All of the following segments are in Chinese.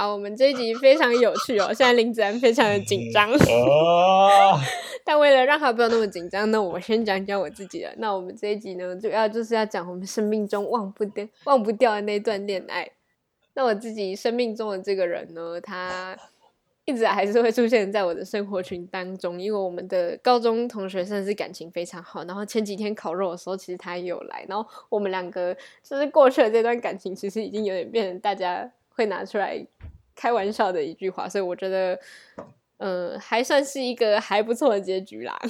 好，我们这一集非常有趣哦。现在林子安非常的紧张，哦、但为了让他不要那么紧张，那我先讲讲我自己的。那我们这一集呢，主要就是要讲我们生命中忘不掉、忘不掉的那段恋爱。那我自己生命中的这个人呢，他一直还是会出现在我的生活群当中，因为我们的高中同学甚至感情非常好。然后前几天烤肉的时候，其实他也有来。然后我们两个就是过去的这段感情，其实已经有点变成大家。会拿出来开玩笑的一句话，所以我觉得，嗯、呃，还算是一个还不错的结局啦。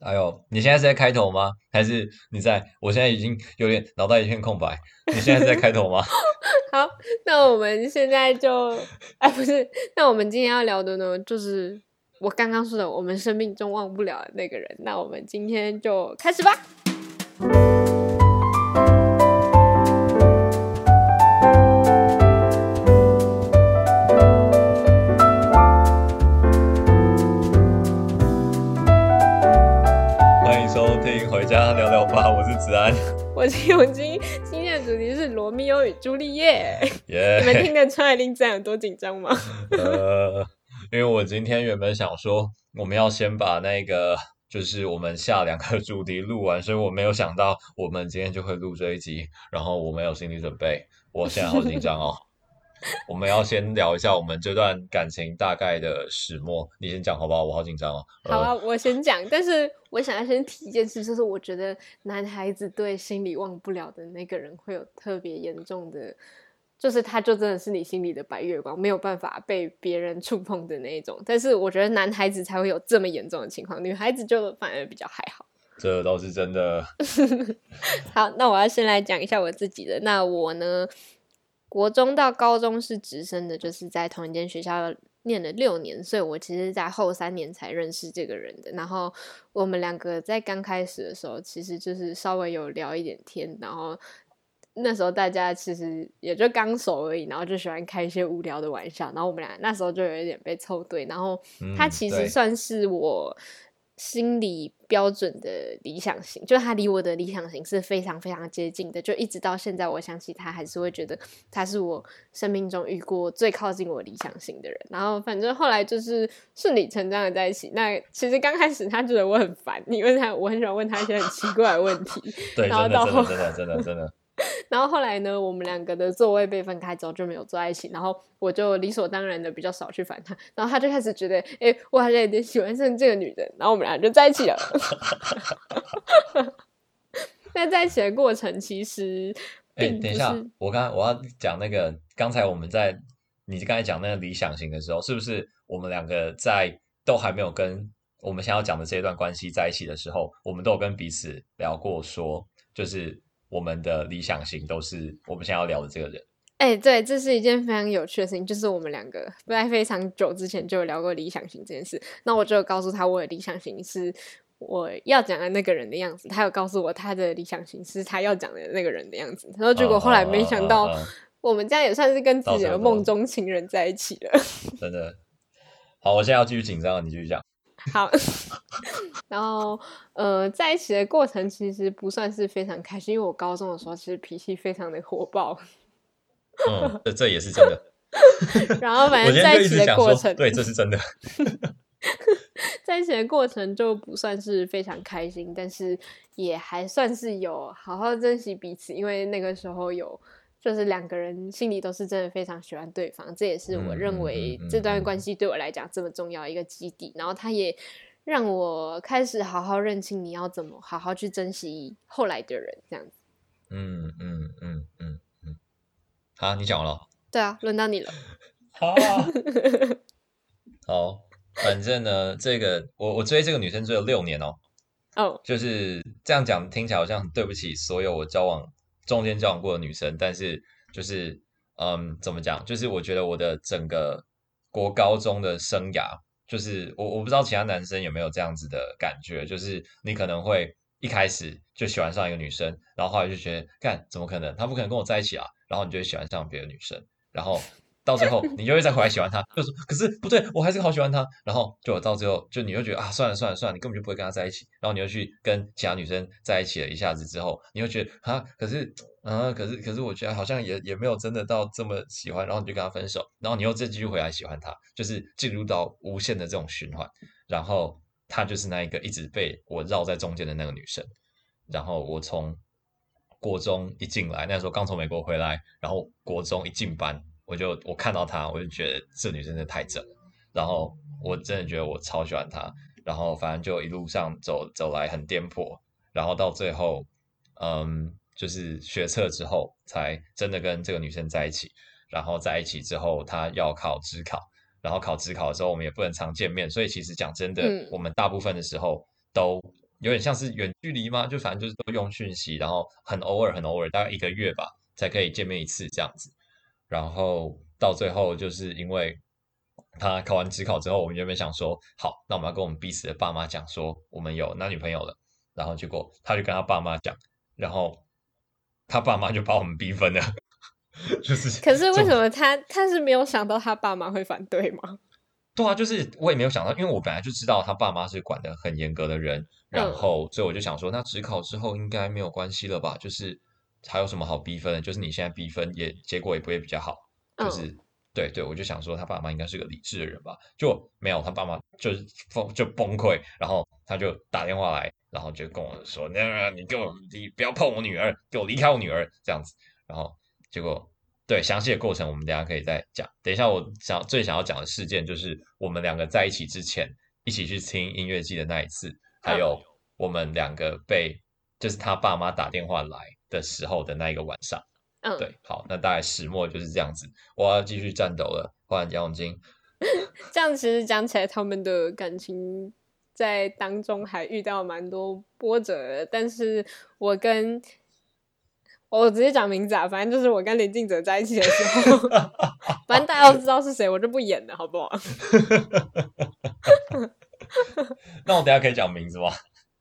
哎呦，你现在是在开头吗？还是你在？我现在已经有点脑袋一片空白。你现在是在开头吗？好，那我们现在就，哎，不是，那我们今天要聊的呢，就是我刚刚说的，我们生命中忘不了的那个人。那我们今天就开始吧。我是永金，今天的主题是罗密欧与朱丽叶。你们听得出来林子安有多紧张吗？呃，因为我今天原本想说，我们要先把那个就是我们下两个主题录完，所以我没有想到我们今天就会录这一集，然后我没有心理准备，我现在好紧张哦。我们要先聊一下我们这段感情大概的始末，你先讲好不好？我好紧张哦。好啊，我先讲，但是我想要先提一件事，就是我觉得男孩子对心里忘不了的那个人会有特别严重的，就是他就真的是你心里的白月光，没有办法被别人触碰的那一种。但是我觉得男孩子才会有这么严重的情况，女孩子就反而比较还好。这倒是真的。好，那我要先来讲一下我自己的。那我呢？国中到高中是直升的，就是在同一间学校念了六年，所以我其实在后三年才认识这个人的。然后我们两个在刚开始的时候，其实就是稍微有聊一点天，然后那时候大家其实也就刚熟而已，然后就喜欢开一些无聊的玩笑，然后我们俩那时候就有一点被凑对，然后他其实算是我。心理标准的理想型，就他离我的理想型是非常非常接近的，就一直到现在，我想起他还是会觉得他是我生命中遇过最靠近我理想型的人。然后反正后来就是顺理成章的在一起。那其实刚开始他觉得我很烦，因为他我很喜欢问他一些很奇怪的问题。对，然后到后真的真的真的真的。真的真的然后后来呢，我们两个的座位被分开之后就没有坐在一起，然后我就理所当然的比较少去烦他，然后他就开始觉得，哎，我好像有点喜欢上这个女人，然后我们俩就在一起了。那在一起的过程其实，哎，等一下，我刚我要讲那个，刚才我们在你刚才讲那个理想型的时候，是不是我们两个在都还没有跟我们想要讲的这一段关系在一起的时候，我们都有跟彼此聊过说，说就是。我们的理想型都是我们想要聊的这个人。哎、欸，对，这是一件非常有趣的事情，就是我们两个在非常久之前就有聊过理想型这件事。那我就告诉他，我的理想型是我要讲的那个人的样子。他有告诉我，他的理想型是他要讲的那个人的样子。然后结果后来没想到，我们家也算是跟自己的梦中情人在一起了。真的。好，我现在要继续紧张，你继续讲。好，然后呃，在一起的过程其实不算是非常开心，因为我高中的时候其实脾气非常的火爆。嗯，这这也是真的。然后反正在一起的过程，对，这是真的。在一起的过程就不算是非常开心，但是也还算是有好好珍惜彼此，因为那个时候有。就是两个人心里都是真的非常喜欢对方，这也是我认为这段关系对我来讲这么重要一个基底。然后他也让我开始好好认清你要怎么好好去珍惜后来的人，这样子。嗯嗯嗯嗯嗯。好，你讲完了。对啊，轮到你了。好啊。好，反正呢，这个我我追这个女生追了六年哦。哦。就是这样讲，听起来好像很对不起所有我交往。中间交往过的女生，但是就是，嗯，怎么讲？就是我觉得我的整个国高中的生涯，就是我我不知道其他男生有没有这样子的感觉，就是你可能会一开始就喜欢上一个女生，然后后来就觉得，干，怎么可能？她不可能跟我在一起啊！然后你就会喜欢上别的女生，然后到最后你就会再回来喜欢他，就说，可是不对，我还是好喜欢他。然后就到最后，就你又觉得啊，算了算了算了，你根本就不会跟他在一起。然后你又去跟其他女生在一起了一下子之后，你又觉得啊，可是嗯，可是可是我觉得好像也也没有真的到这么喜欢，然后你就跟他分手，然后你又再继续回来喜欢他，就是进入到无限的这种循环，然后他就是那一个一直被我绕在中间的那个女生，然后我从国中一进来，那时候刚从美国回来，然后国中一进班，我就我看到她，我就觉得这女生真的太正了，然后我真的觉得我超喜欢她，然后反正就一路上走走来很颠簸，然后到最后，嗯。就是学测之后才真的跟这个女生在一起，然后在一起之后，她要考职考，然后考职考的时候，我们也不能常见面，所以其实讲真的，嗯、我们大部分的时候都有点像是远距离嘛，就反正就是都用讯息，然后很偶尔很偶尔，大概一个月吧才可以见面一次这样子，然后到最后就是因为他考完职考之后，我们原本想说，好，那我们要跟我们彼此的爸妈讲说我们有男女朋友了，然后结果他就跟他爸妈讲，然后。他爸妈就把我们逼分了，就是。可是为什么他他是没有想到他爸妈会反对吗？对啊，就是我也没有想到，因为我本来就知道他爸妈是管的很严格的人，然后所以我就想说，那职考之后应该没有关系了吧？就是还有什么好逼分的？就是你现在逼分也结果也不会比较好，就是、嗯、对对，我就想说他爸妈应该是个理智的人吧，就没有他爸妈就是崩就崩溃，然后他就打电话来。然后就跟我说：“那你给我，你不要碰我女儿，给我离开我女儿，这样子。”然后结果，对详细的过程，我们等下可以再讲。等一下，我想最想要讲的事件，就是我们两个在一起之前，一起去听音乐季的那一次，还有我们两个被就是他爸妈打电话来的时候的那一个晚上。嗯，对，好，那大概始末就是这样子。我要继续战斗了，换杨永金。这样其实讲起来，他们的感情。在当中还遇到蛮多波折的，但是我跟我直接讲名字啊，反正就是我跟林静哲在一起的时候，反正大家都知道是谁，我就不演了，好不好？那我等下可以讲名字吗？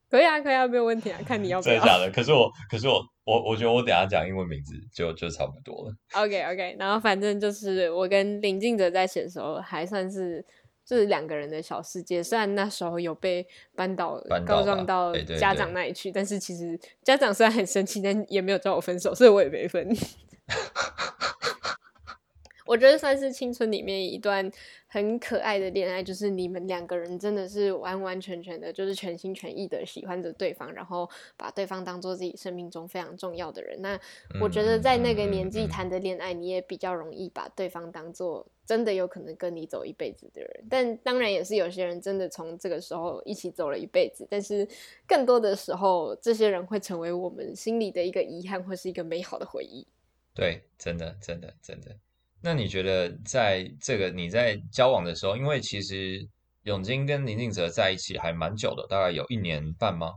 可以啊，可以啊，没有问题啊，看你要不要。真的假的？可是我，可是我，我我觉得我等下讲英文名字就就差不多了。OK OK，然后反正就是我跟林静哲在一起的时候，还算是。就是两个人的小世界，虽然那时候有被扳倒，告状到家长那里去，但是其实家长虽然很生气，但也没有叫我分手，所以我也没分。我觉得算是青春里面一段很可爱的恋爱，就是你们两个人真的是完完全全的，就是全心全意的喜欢着对方，然后把对方当做自己生命中非常重要的人。那我觉得在那个年纪谈的恋爱，你也比较容易把对方当做真的有可能跟你走一辈子的人。但当然也是有些人真的从这个时候一起走了一辈子，但是更多的时候，这些人会成为我们心里的一个遗憾，或是一个美好的回忆。对，真的，真的，真的。那你觉得在这个你在交往的时候，因为其实永金跟林静哲在一起还蛮久的，大概有一年半吗？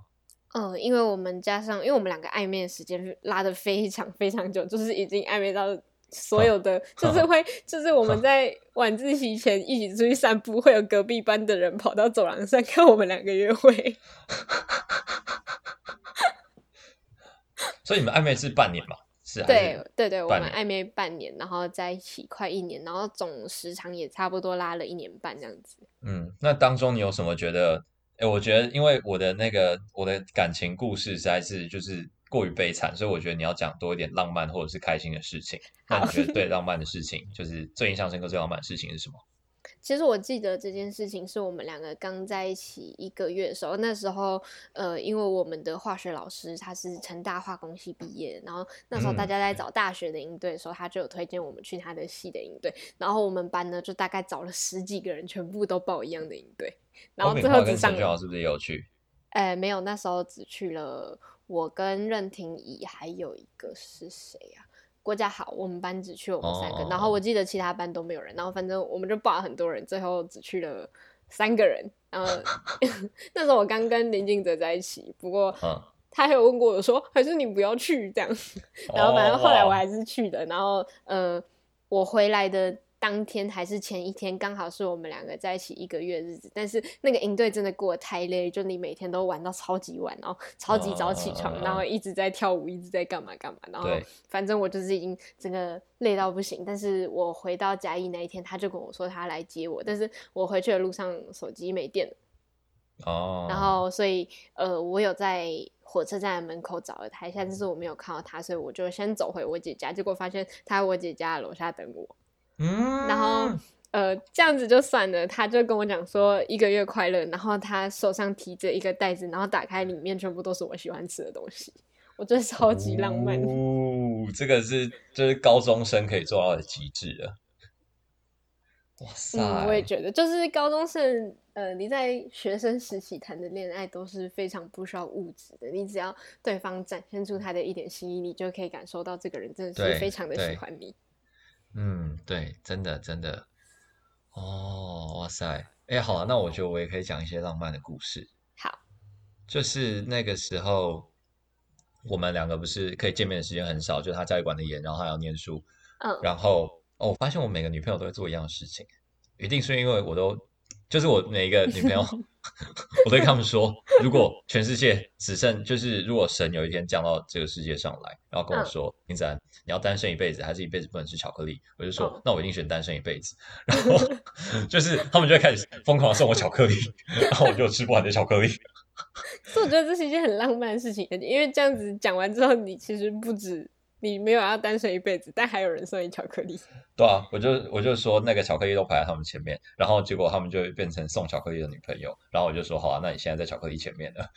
嗯，因为我们加上，因为我们两个暧昧的时间拉的非常非常久，就是已经暧昧到所有的，就是会，就是我们在晚自习前一起出去散步，会有隔壁班的人跑到走廊上看我们两个约会。所以你们暧昧是半年吗？是对对对，我们暧昧半年，然后在一起快一年，然后总时长也差不多拉了一年半这样子。嗯，那当中你有什么觉得？哎，我觉得因为我的那个我的感情故事实在是就是过于悲惨，所以我觉得你要讲多一点浪漫或者是开心的事情。那你觉得对 浪漫的事情，就是最印象深刻、最浪漫的事情是什么？其实我记得这件事情是我们两个刚在一起一个月的时候，那时候呃，因为我们的化学老师他是成大化工系毕业，然后那时候大家在找大学的营队的时候，他就有推荐我们去他的系的营队，然后我们班呢就大概找了十几个人，全部都报一样的营队，然后最后只上了。是不是也有去？哎，没有，那时候只去了我跟任婷怡，还有一个是谁呀、啊？郭家好，我们班只去了我们三个，oh. 然后我记得其他班都没有人，然后反正我们就报了很多人，最后只去了三个人。然后 那时候我刚跟林静哲在一起，不过他还有问过我说，还是你不要去这样。然后反正后来我还是去的，然后呃，我回来的。当天还是前一天，刚好是我们两个在一起一个月的日子。但是那个营队真的过得太累，就你每天都玩到超级晚，然后超级早起床，然后一直在跳舞，一直在干嘛干嘛。然后反正我就是已经整个累到不行。但是我回到嘉义那一天，他就跟我说他来接我，但是我回去的路上手机没电了。哦，然后所以呃，我有在火车站的门口找了他一下，但是我没有看到他，所以我就先走回我姐家，结果发现他在我姐家楼下等我。嗯，然后呃，这样子就算了，他就跟我讲说一个月快乐，然后他手上提着一个袋子，然后打开里面全部都是我喜欢吃的东西，我觉得超级浪漫。哦，这个是就是高中生可以做到的极致了。哇塞！嗯，我也觉得，就是高中生，呃，你在学生时期谈的恋爱都是非常不需要物质的，你只要对方展现出他的一点心意，你就可以感受到这个人真的是非常的喜欢你。嗯，对，真的真的。哦，哇塞！哎，好啊，那我觉得我也可以讲一些浪漫的故事。好，就是那个时候，我们两个不是可以见面的时间很少，就他家里管的严，然后他要念书，嗯，然后。哦，我发现我每个女朋友都会做一样的事情，一定是因为我都就是我每一个女朋友，我对他们说，如果全世界只剩就是如果神有一天降到这个世界上来，然后跟我说，林子安，你要单身一辈子，还是一辈子不能吃巧克力？我就说，哦、那我一定选单身一辈子。然后 就是他们就会开始疯狂送我巧克力，然后我就吃不完的巧克力。所以我觉得这是一件很浪漫的事情，因为这样子讲完之后，你其实不止。你没有要单身一辈子，但还有人送你巧克力。对啊，我就我就说那个巧克力都排在他们前面，然后结果他们就变成送巧克力的女朋友，然后我就说好啊，那你现在在巧克力前面了。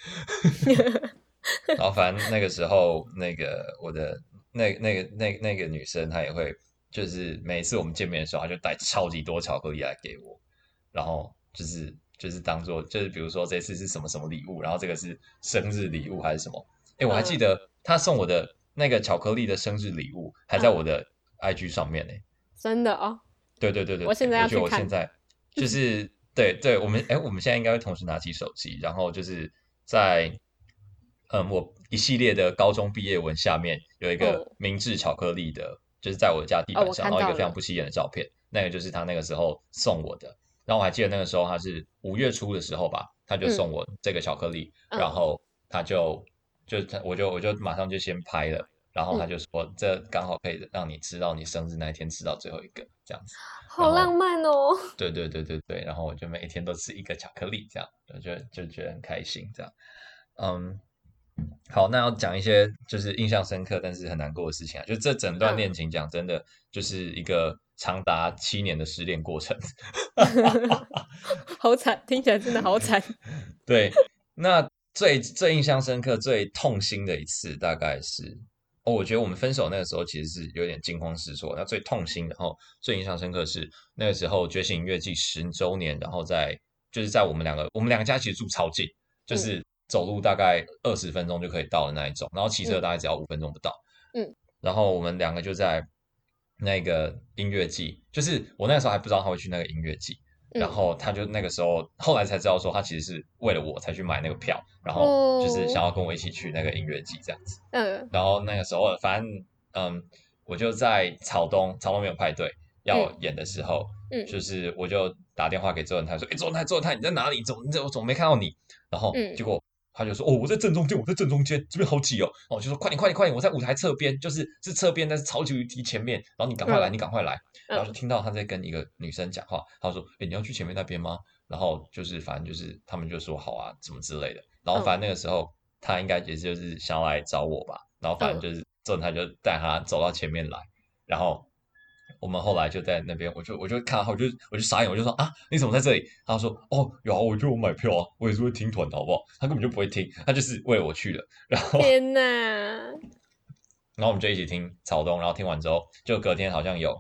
然后反正那个时候，那个我的那那个那那个女生她也会，就是每次我们见面的时候，她就带超级多巧克力来给我，然后就是就是当做就是比如说这次是什么什么礼物，然后这个是生日礼物还是什么？哎，我还记得她送我的。那个巧克力的生日礼物还在我的 IG 上面呢、欸，真的哦。对对对对，我现在要去看。我现在 就是对对，我们哎，我们现在应该会同时拿起手机，然后就是在嗯，我一系列的高中毕业文下面有一个明治巧克力的，哦、就是在我的家地板上，哦、然后一个非常不起眼的照片，那个就是他那个时候送我的。然后我还记得那个时候他是五月初的时候吧，他就送我这个巧克力，嗯、然后他就。就他，我就我就马上就先拍了，然后他就说，嗯、这刚好可以让你吃到你生日那一天吃到最后一个这样子，好浪漫哦。对对对对对，然后我就每一天都吃一个巧克力，这样我就就觉得很开心，这样。嗯，好，那要讲一些就是印象深刻但是很难过的事情啊，就这整段恋情讲真的就是一个长达七年的失恋过程，好惨，听起来真的好惨。对，那。最最印象深刻、最痛心的一次，大概是哦，我觉得我们分手那个时候其实是有点惊慌失措。那最痛心，然后最印象深刻是那个时候《觉醒音乐季》十周年，然后在就是在我们两个我们两个家其实住超近，就是走路大概二十分钟就可以到的那一种，然后骑车大概只要五分钟不到。嗯，然后我们两个就在那个音乐季，就是我那时候还不知道他会去那个音乐季。然后他就那个时候，后来才知道说他其实是为了我才去买那个票，然后就是想要跟我一起去那个音乐季这样子。嗯。然后那个时候，反正嗯，我就在草东，草东没有派对要演的时候，嗯，就是我就打电话给周文泰说：“哎，周文泰，周文泰，你在哪里？怎么怎么怎么没看到你？”然后结果他就说：“哦，我在正中间，我在正中间，这边好挤哦。”然后我就说：“快点，快点，快点！我在舞台侧边，就是是侧边，但是超级无敌前面。然后你赶快来，你赶快来。”然后就听到他在跟一个女生讲话，他说：“哎，你要去前面那边吗？”然后就是反正就是他们就说好啊，什么之类的。然后反正那个时候他应该也就是想要来找我吧。然后反正就是之后他就带他走到前面来。然后我们后来就在那边，我就我就看到，我就我就傻眼，我就说啊，你怎么在这里？他说哦，有啊，我就我买票啊，我也是会听团的，好不好？他根本就不会听，他就是为了我去的。然后天哪！然后我们就一起听草东，然后听完之后，就隔天好像有。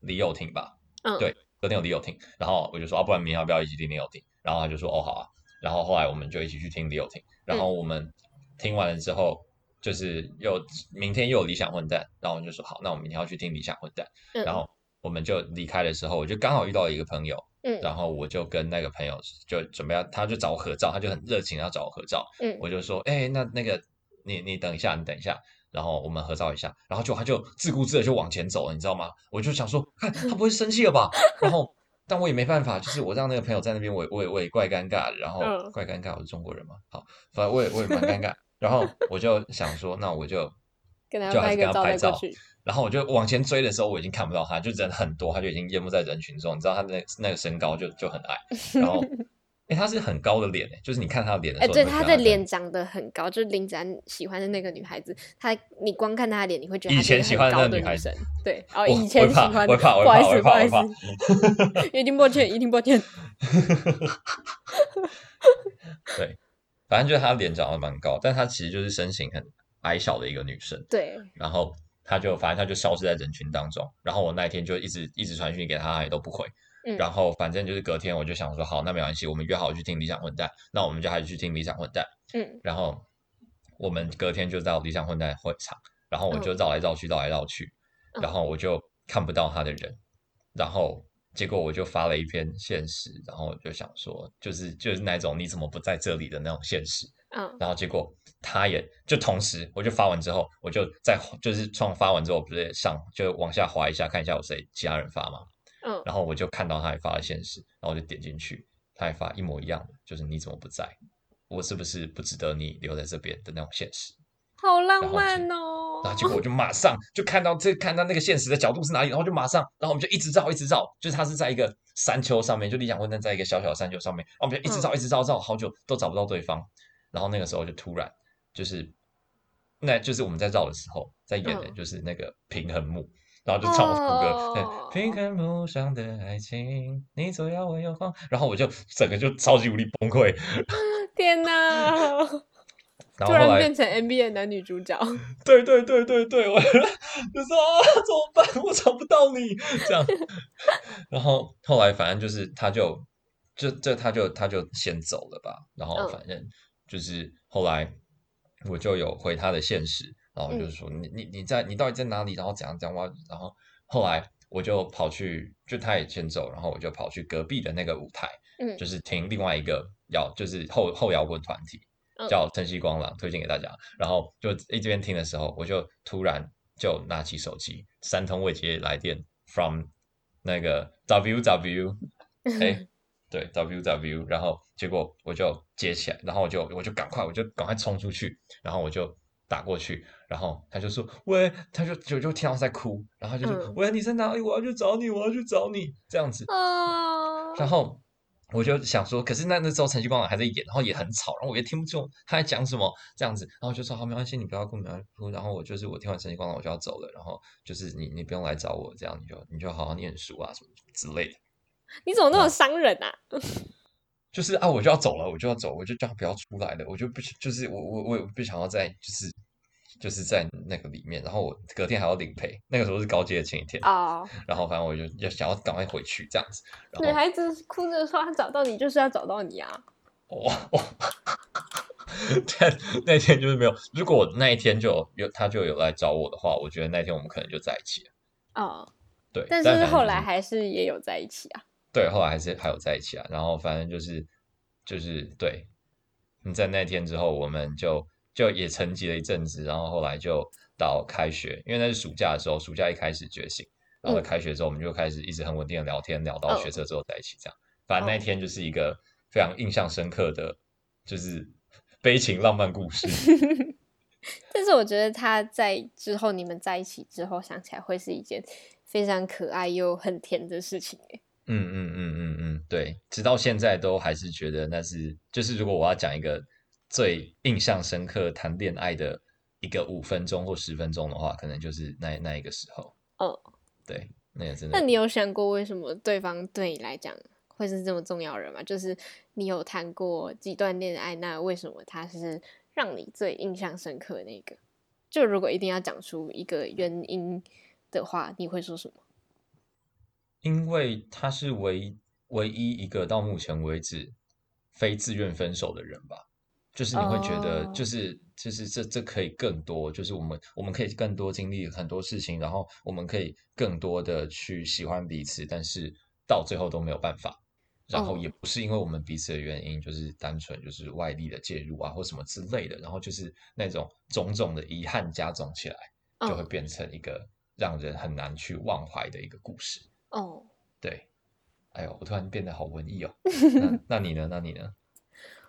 李友廷吧，嗯，对，隔天有李友廷，然后我就说啊，不然明天要不要一起听李友廷？然后他就说哦，好啊。然后后来我们就一起去听李友廷，然后我们听完了之后，就是又明天又有理想混蛋，然后我们就说好，那我们明天要去听理想混蛋。嗯，然后我们就离开的时候，我就刚好遇到一个朋友，嗯，然后我就跟那个朋友就准备要，他就找我合照，他就很热情要找我合照，嗯，我就说，哎，那那个你你等一下，你等一下。然后我们合照一下，然后就他就自顾自的就往前走了，你知道吗？我就想说，看他不会生气了吧？然后，但我也没办法，就是我让那个朋友在那边，我也我也我也怪尴尬的，然后怪尴尬，我是中国人嘛，好，反正我也我也蛮尴尬。然后我就想说，那我就 跟他拍个照。然后我就往前追的时候，我已经看不到他，就人很多，他就已经淹没在人群中。你知道他那那个身高就就很矮，然后哎，他是很高的脸，哎，就是你看他的脸的时候，哎，对，他的脸长得很高，就是林子安喜欢的那个女孩子，他你光看他的脸，你会觉得以前喜欢的那个女孩子，对，哦，以前喜欢，不好意思，不好意思，一定抱歉，一定抱歉。对，反正就是她脸长得蛮高，但她其实就是身形很矮小的一个女生，对，然后她就反正她就消失在人群当中，然后我那一天就一直一直传讯给她，她也都不回。然后反正就是隔天我就想说，好，那没关系，我们约好去听理想混蛋，那我们就还是去听理想混蛋。嗯，然后我们隔天就到理想混蛋会场，然后我就绕来绕去，绕来绕去，然后我就看不到他的人，然后结果我就发了一篇现实，然后我就想说，就是就是那种你怎么不在这里的那种现实。嗯，然后结果他也就同时，我就发完之后，我就在就是创发完之后，不是上就往下滑一下，看一下有谁其他人发嘛？嗯，然后我就看到他也发了现实，然后我就点进去，他也发一模一样的，就是你怎么不在？我是不是不值得你留在这边的那种现实？好浪漫哦！然后结果我就马上就看到这看到那个现实的角度是哪里，然后就马上，然后我们就一直绕一直绕，就是他是在一个山丘上面，就理想混蛋在一个小小的山丘上面，然后我们就一直绕一直绕，绕好久都找不到对方，然后那个时候就突然就是那就是我们在绕的时候在演的就是那个平衡木。然后就唱我副歌，对，平衡木上的爱情，你左摇我右晃，然后我就整个就超级无力崩溃。天哪！突然变成 NBA 男女主角。对对对对对，我 就说啊，怎么办？我找不到你，这样。然后后来反正就是他就就这他就他就先走了吧。然后反正就是后来我就有回他的现实。然后就是说你你你在你到底在哪里？然后怎样怎样？然后后来我就跑去，就他也先走，然后我就跑去隔壁的那个舞台，嗯，就是听另外一个摇，就是后后摇滚团体，叫晨曦光廊，推荐给大家。然后就一边听的时候，我就突然就拿起手机，三通未接来电，from 那个 W W，哎，对 W W，然后结果我就接起来，然后我就我就赶快我就赶快冲出去，然后我就。打过去，然后他就说：“喂，他就就就听到在哭，然后他就说：‘嗯、喂，你在哪里？我要去找你，我要去找你。’这样子。哦。然后我就想说，可是那那时候晨曦光还在演，然后也很吵，然后我也听不出他在讲什么，这样子。然后就说：‘好，没关系，你不要哭，不要哭。’然后我就是我听完晨曦光了我就要走了，然后就是你你不用来找我，这样你就你就好好念书啊什么之类的。你怎么那么伤人啊？就是啊，我就要走了，我就要走，我就叫他不要出来了，我就不就是我我我也不想要再就是。就是在那个里面，然后我隔天还要领赔，那个时候是高阶的前一天哦。然后反正我就要想要赶快回去这样子。女孩子哭着说：“她找到你就是要找到你啊！”哇哇！但那天就是没有。如果那一天就有他就有来找我的话，我觉得那天我们可能就在一起了。哦，对。但是后来还是也有在一起啊。对，后来还是还有在一起啊。然后反正就是就是对。你在那天之后，我们就。就也沉寂了一阵子，然后后来就到开学，因为那是暑假的时候，暑假一开始觉醒，然后开学之后，我们就开始一直很稳定的聊天，聊到学车之后在一起这样。反正那天就是一个非常印象深刻的，就是 悲情浪漫故事。但是我觉得他在之后你们在一起之后，想起来会是一件非常可爱又很甜的事情。嗯嗯嗯嗯嗯，对，直到现在都还是觉得那是，就是如果我要讲一个。最印象深刻谈恋爱的一个五分钟或十分钟的话，可能就是那那一个时候。哦，对，那个真的。那你有想过为什么对方对你来讲会是这么重要的人吗？就是你有谈过几段恋爱，那为什么他是让你最印象深刻的那个？就如果一定要讲出一个原因的话，你会说什么？因为他是唯唯一一个到目前为止非自愿分手的人吧。就是你会觉得，就是就是这这可以更多，就是我们我们可以更多经历很多事情，然后我们可以更多的去喜欢彼此，但是到最后都没有办法，然后也不是因为我们彼此的原因，就是单纯就是外力的介入啊或什么之类的，然后就是那种种种的遗憾加总起来，就会变成一个让人很难去忘怀的一个故事。哦，对，哎呦，我突然变得好文艺哦。那那你呢？那你呢？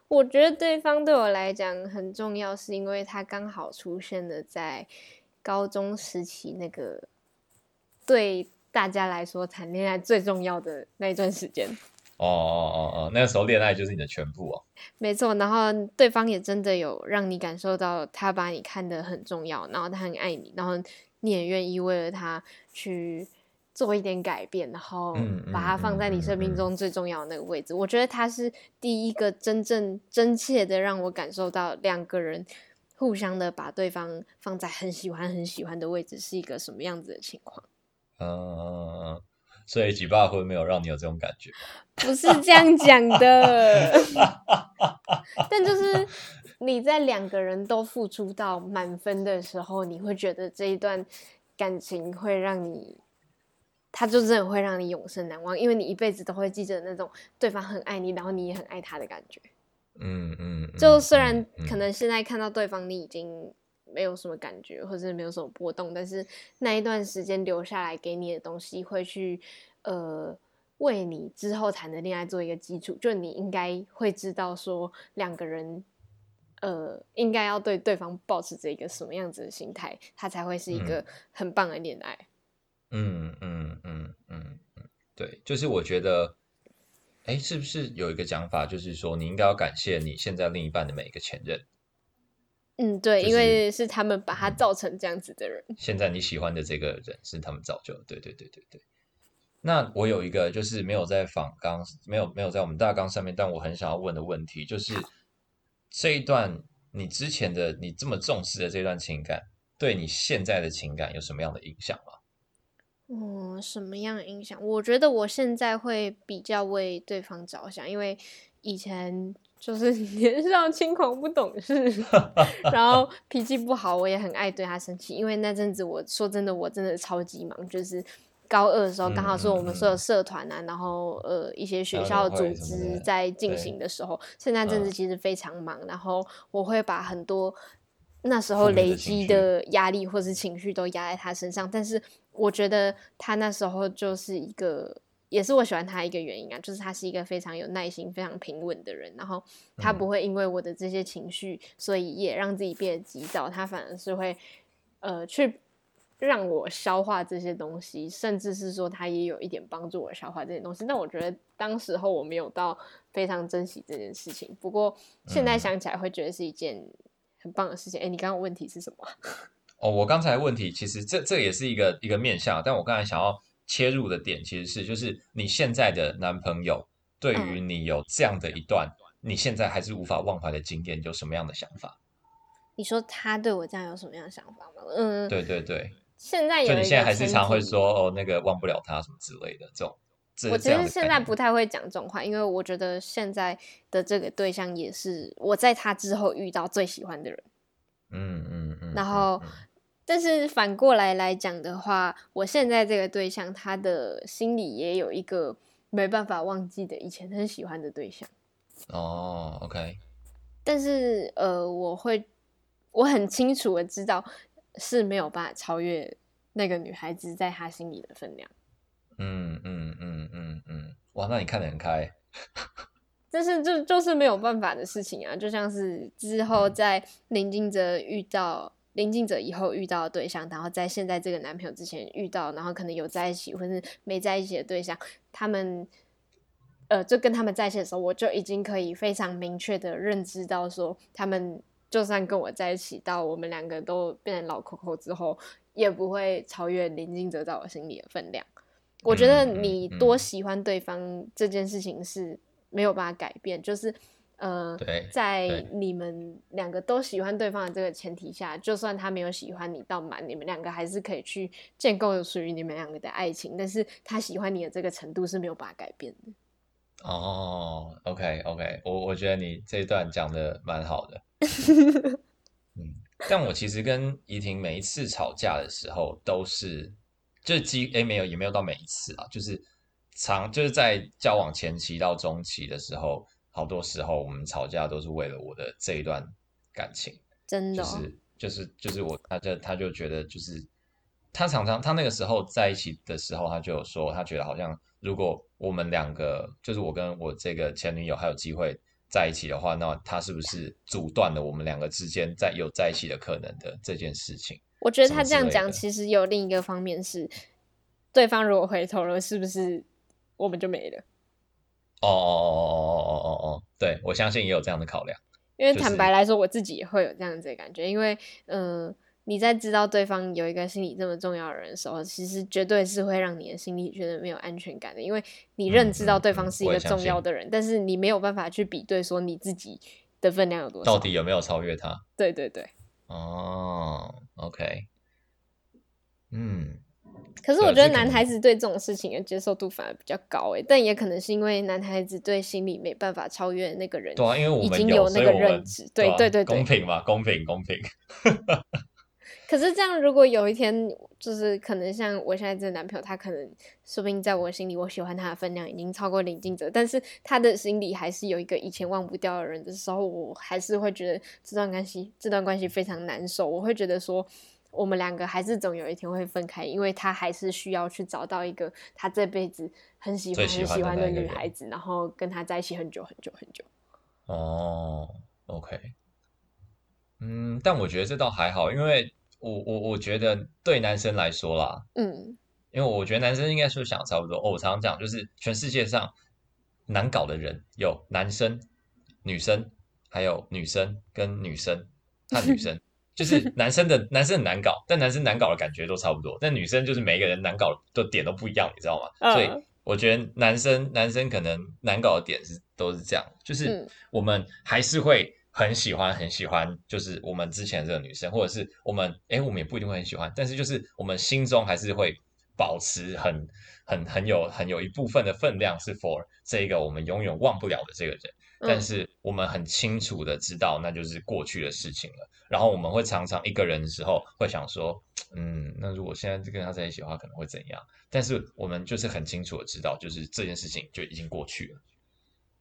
我觉得对方对我来讲很重要，是因为他刚好出现了在高中时期那个对大家来说谈恋爱最重要的那一段时间。哦哦哦哦，那个时候恋爱就是你的全部哦。没错，然后对方也真的有让你感受到他把你看得很重要，然后他很爱你，然后你也愿意为了他去做一点改变，然后把它放在你生命中最重要的那个位置。嗯嗯嗯嗯、我觉得他是第一个真正真切的让我感受到两个人互相的把对方放在很喜欢很喜欢的位置是一个什么样子的情况。嗯。所以举报会没有让你有这种感觉？不是这样讲的，但就是你在两个人都付出到满分的时候，你会觉得这一段感情会让你，他就真的会让你永生难忘，因为你一辈子都会记着那种对方很爱你，然后你也很爱他的感觉。嗯嗯，嗯，就虽然可能现在看到对方你已经。没有什么感觉，或者没有什么波动，但是那一段时间留下来给你的东西，会去呃为你之后谈的恋爱做一个基础。就你应该会知道，说两个人呃应该要对对方保持着一个什么样子的心态，他才会是一个很棒的恋爱。嗯嗯嗯嗯嗯，对，就是我觉得，哎，是不是有一个讲法，就是说你应该要感谢你现在另一半的每一个前任。嗯，对，就是，因为是他们把他造成这样子的人。现在你喜欢的这个人是他们造就的，对对对对对。那我有一个就是没有在访纲，没有没有在我们大纲上面，但我很想要问的问题就是，这一段你之前的你这么重视的这段情感，对你现在的情感有什么样的影响吗？嗯，什么样的影响？我觉得我现在会比较为对方着想，因为以前。就是 年少轻狂不懂事，然后 脾气不好，我也很爱对他生气。因为那阵子我说真的，我真的超级忙。就是高二的时候，刚好是我们所有社团啊，然后呃一些学校组织在进行的时候，现在阵子其实非常忙。然后我会把很多那时候累积的压力或是情绪都压在他身上，但是我觉得他那时候就是一个。也是我喜欢他一个原因啊，就是他是一个非常有耐心、非常平稳的人，然后他不会因为我的这些情绪，嗯、所以也让自己变得急躁，他反而是会呃去让我消化这些东西，甚至是说他也有一点帮助我消化这些东西。但我觉得当时候我没有到非常珍惜这件事情，不过现在想起来会觉得是一件很棒的事情。哎、嗯，你刚刚问题是什么？哦，我刚才问题其实这这也是一个一个面向，但我刚才想要。切入的点其实是，就是你现在的男朋友对于你有这样的一段，你现在还是无法忘怀的经验，有什么样的想法？你说他对我这样有什么样的想法吗？嗯，对对对。现在有，就你现在还是常会说哦，那个忘不了他什么之类的这种。我其实现在不太会讲这种话，因为我觉得现在的这个对象也是我在他之后遇到最喜欢的人。嗯嗯嗯。然后。嗯但是反过来来讲的话，我现在这个对象，他的心里也有一个没办法忘记的以前很喜欢的对象。哦，OK。但是呃，我会我很清楚的知道是没有办法超越那个女孩子在他心里的分量。嗯嗯嗯嗯嗯，哇，那你看得很开。但是就就是没有办法的事情啊，就像是之后在林金泽遇到。临近者以后遇到的对象，然后在现在这个男朋友之前遇到，然后可能有在一起或是没在一起的对象，他们，呃，就跟他们在一起的时候，我就已经可以非常明确的认知到说，他们就算跟我在一起，到我们两个都变成老 Coco 之后，也不会超越临近者在我心里的分量。我觉得你多喜欢对方这件事情是没有办法改变，就是。呃，在你们两个都喜欢对方的这个前提下，就算他没有喜欢你到满，你们两个还是可以去建构属于你们两个的爱情。但是他喜欢你的这个程度是没有办法改变的。哦，OK OK，我我觉得你这一段讲的蛮好的。嗯，但我其实跟怡婷每一次吵架的时候，都是就是几诶没有也没有到每一次啊，就是长就是在交往前期到中期的时候。好多时候我们吵架都是为了我的这一段感情，真的，就是就是就是我，他就他就觉得就是他常常他那个时候在一起的时候，他就有说他觉得好像如果我们两个就是我跟我这个前女友还有机会在一起的话，那他是不是阻断了我们两个之间在有在一起的可能的这件事情？我觉得他这样讲其实有另一个方面是，对方如果回头了，是不是我们就没了？哦哦哦哦哦哦哦，对，我相信也有这样的考量。因为坦白来说，我自己也会有这样子的感觉，因为嗯。你在知道对方有一个心理这么重要的人的时候，其实绝对是会让你的心里觉得没有安全感的，因为你认知到对方是一个重要的人，但是你没有办法去比对说你自己的分量有多少，到底有没有超越他？对对对。哦，OK，嗯。可是我觉得男孩子对这种事情的接受度反而比较高诶，但也可能是因为男孩子对心里没办法超越那个人，对啊，因为我们已经有那个认知，对对对对，公平嘛，公平公平。可是这样，如果有一天，就是可能像我现在这个男朋友，他可能说不定在我心里，我喜欢他的分量已经超过林静哲，但是他的心里还是有一个以前忘不掉的人的时候，我还是会觉得这段关系，这段关系非常难受。我会觉得说，我们两个还是总有一天会分开，因为他还是需要去找到一个他这辈子很喜欢很喜欢的女孩子，然后跟他在一起很久很久很久。哦，OK，嗯，但我觉得这倒还好，因为。我我我觉得对男生来说啦，嗯，因为我觉得男生应该是想差不多。哦，我常常讲，就是全世界上难搞的人有男生、女生，还有女生跟女生，和女生，就是男生的 男生很难搞，但男生难搞的感觉都差不多。但女生就是每个人难搞的点都不一样，你知道吗？所以我觉得男生男生可能难搞的点是都是这样，就是我们还是会。很喜欢很喜欢，就是我们之前这个女生，或者是我们，哎，我们也不一定会很喜欢，但是就是我们心中还是会保持很很很有很有一部分的分量是 for 这一个我们永远忘不了的这个人，但是我们很清楚的知道那就是过去的事情了。然后我们会常常一个人的时候会想说，嗯，那如果现在跟他在一起的话，可能会怎样？但是我们就是很清楚的知道，就是这件事情就已经过去了。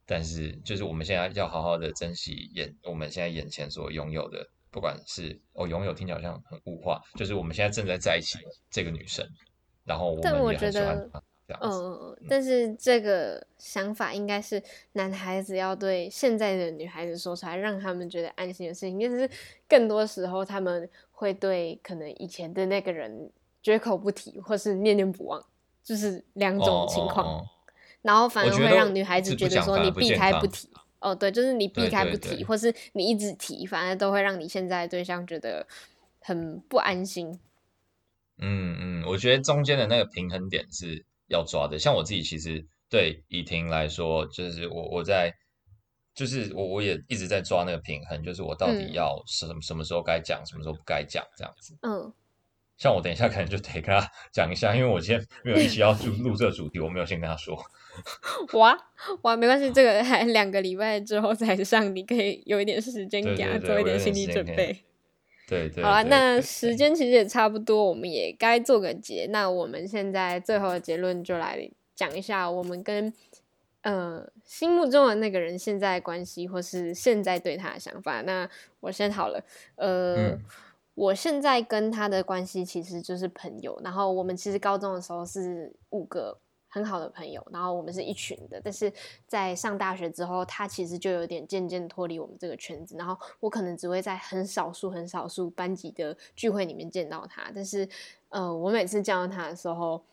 但是，就是我们现在要好好的珍惜眼我们现在眼前所拥有的，不管是哦拥有听起来好像很物化，就是我们现在正在在一起的这个女生，然后我们也很喜欢她这样子。嗯，但是这个想法应该是男孩子要对现在的女孩子说出来，让他们觉得安心的事情。就是更多时候他们会对可能以前的那个人绝口不提，或是念念不忘，就是两种情况。哦哦哦然后反而会让女孩子觉得说你避开不提，哦，对，就是你避开不提，对对对，或是你一直提，反而都会让你现在的对象觉得很不安心。嗯嗯，我觉得中间的那个平衡点是要抓的。像我自己其实对怡婷来说，就是我我在，就是我我也一直在抓那个平衡，就是我到底要什么什么时候该讲，什么时候不该讲，这样子。嗯。像我等一下可能就得跟他 讲一下，因为我今天没有一起要录 录这个主题，我没有先跟他说。哇哇，没关系，这个还两个礼拜之后才上，你可以有一点时间给他做一点心理准备。对对，好了，那时间其实也差不多，我们也该做个结。那我们现在最后的结论就来讲一下，我们跟呃心目中的那个人现在关系，或是现在对他的想法。那我先好了，呃。嗯我现在跟他的关系其实就是朋友，然后我们其实高中的时候是五个很好的朋友，然后我们是一群的。但是在上大学之后，他其实就有点渐渐脱离我们这个圈子，然后我可能只会在很少数、很少数班级的聚会里面见到他。但是，呃，我每次见到他的时候，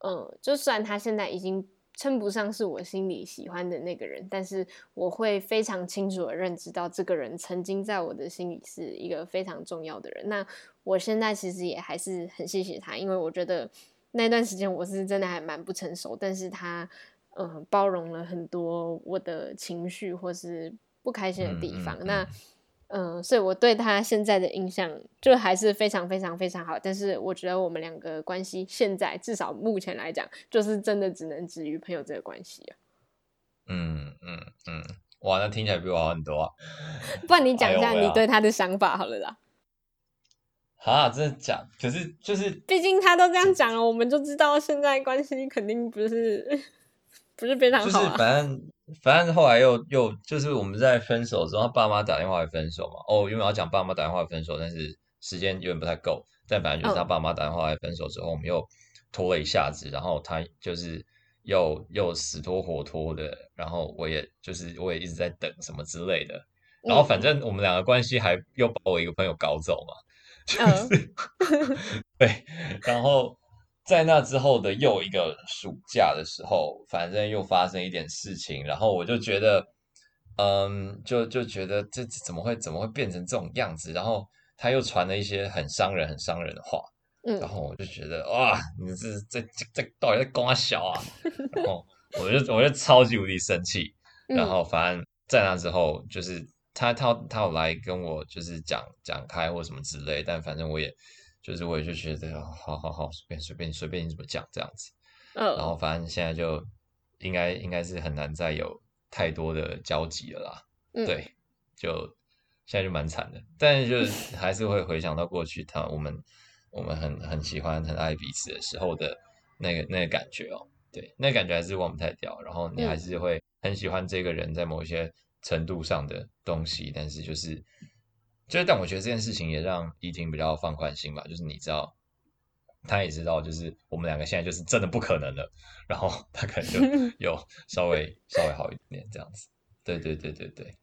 呃，就算他现在已经。称不上是我心里喜欢的那个人，但是我会非常清楚的认知到这个人曾经在我的心里是一个非常重要的人。那我现在其实也还是很谢谢他，因为我觉得那段时间我是真的还蛮不成熟，但是他嗯、呃、包容了很多我的情绪或是不开心的地方。嗯嗯嗯那嗯，所以我对他现在的印象就还是非常非常非常好。但是我觉得我们两个关系现在至少目前来讲，就是真的只能止于朋友这个关系啊。嗯嗯嗯，哇，那听起来比我好很多啊。不然你讲一下你对他的想法好了啦。啊，真的假？可是就是，毕竟他都这样讲了，我们就知道现在关系肯定不是不是非常好啊。就是反正。反正后来又又就是我们在分手之后，他爸妈打电话来分手嘛。哦，原本要讲爸妈打电话来分手，但是时间有点不太够。但反正就是他爸妈打电话来分手之后，我们又拖了一下子，然后他就是又又死拖活拖的，然后我也就是我也一直在等什么之类的。然后反正我们两个关系还又把我一个朋友搞走嘛，就是 对，然后。在那之后的又一个暑假的时候，反正又发生一点事情，然后我就觉得，嗯，就就觉得这怎么会怎么会变成这种样子？然后他又传了一些很伤人、很伤人的话，嗯，然后我就觉得哇，你这这这这到底在跟我小啊？然后我就我就超级无敌生气，然后反正在那之后，就是他他他有来跟我就是讲讲开或什么之类，但反正我也。就是我也就觉得，好好好，随便随便随便你怎么讲这样子，oh. 然后反正现在就应该应该是很难再有太多的交集了啦，嗯、对，就现在就蛮惨的，但是就是 还是会回想到过去他我们我们很很喜欢很爱彼此的时候的那个那个感觉哦，对，那个感觉还是忘不太掉，然后你还是会很喜欢这个人在某一些程度上的东西，但是就是。就是，但我觉得这件事情也让依婷比较放宽心吧。就是你知道，他也知道，就是我们两个现在就是真的不可能了。然后他可能就 有稍微稍微好一点这样子。对对对对对。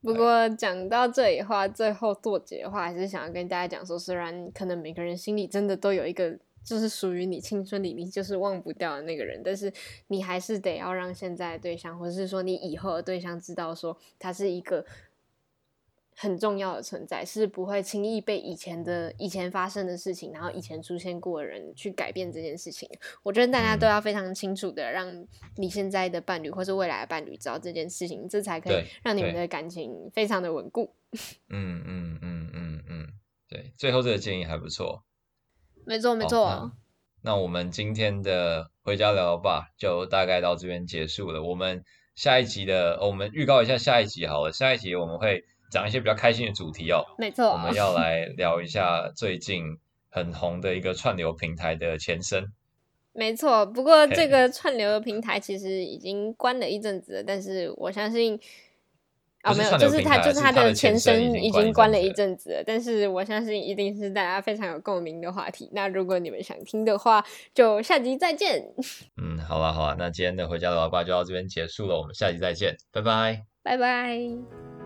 不过讲到这里的话，最后作结的话，还是想要跟大家讲说，虽然可能每个人心里真的都有一个，就是属于你青春里你就是忘不掉的那个人，但是你还是得要让现在的对象，或者是说你以后的对象知道说他是一个。很重要的存在，是不会轻易被以前的以前发生的事情，然后以前出现过的人去改变这件事情。我觉得大家都要非常清楚的让你现在的伴侣或是未来的伴侣知道这件事情，这才可以让你们的感情非常的稳固。嗯嗯嗯嗯嗯，对，最后这个建议还不错。没错没错。那，那我们今天的回家聊聊吧，就大概到这边结束了。我们下一集的，哦，我们预告一下下一集好了，下一集我们会。讲一些比较开心的主题哦，没错，我们要来聊一下最近很红的一个串流平台的前身。没错，不过这个串流的平台其实已经关了一阵子了，但是我相信啊，没有，就是他就是他的前身已经关了一阵子了，但是我相信一定是大家非常有共鸣的话题。那如果你们想听的话，就下集再见。嗯，好了好了，那今天的回家的老爸就到这边结束了，我们下集再见，拜拜，拜拜。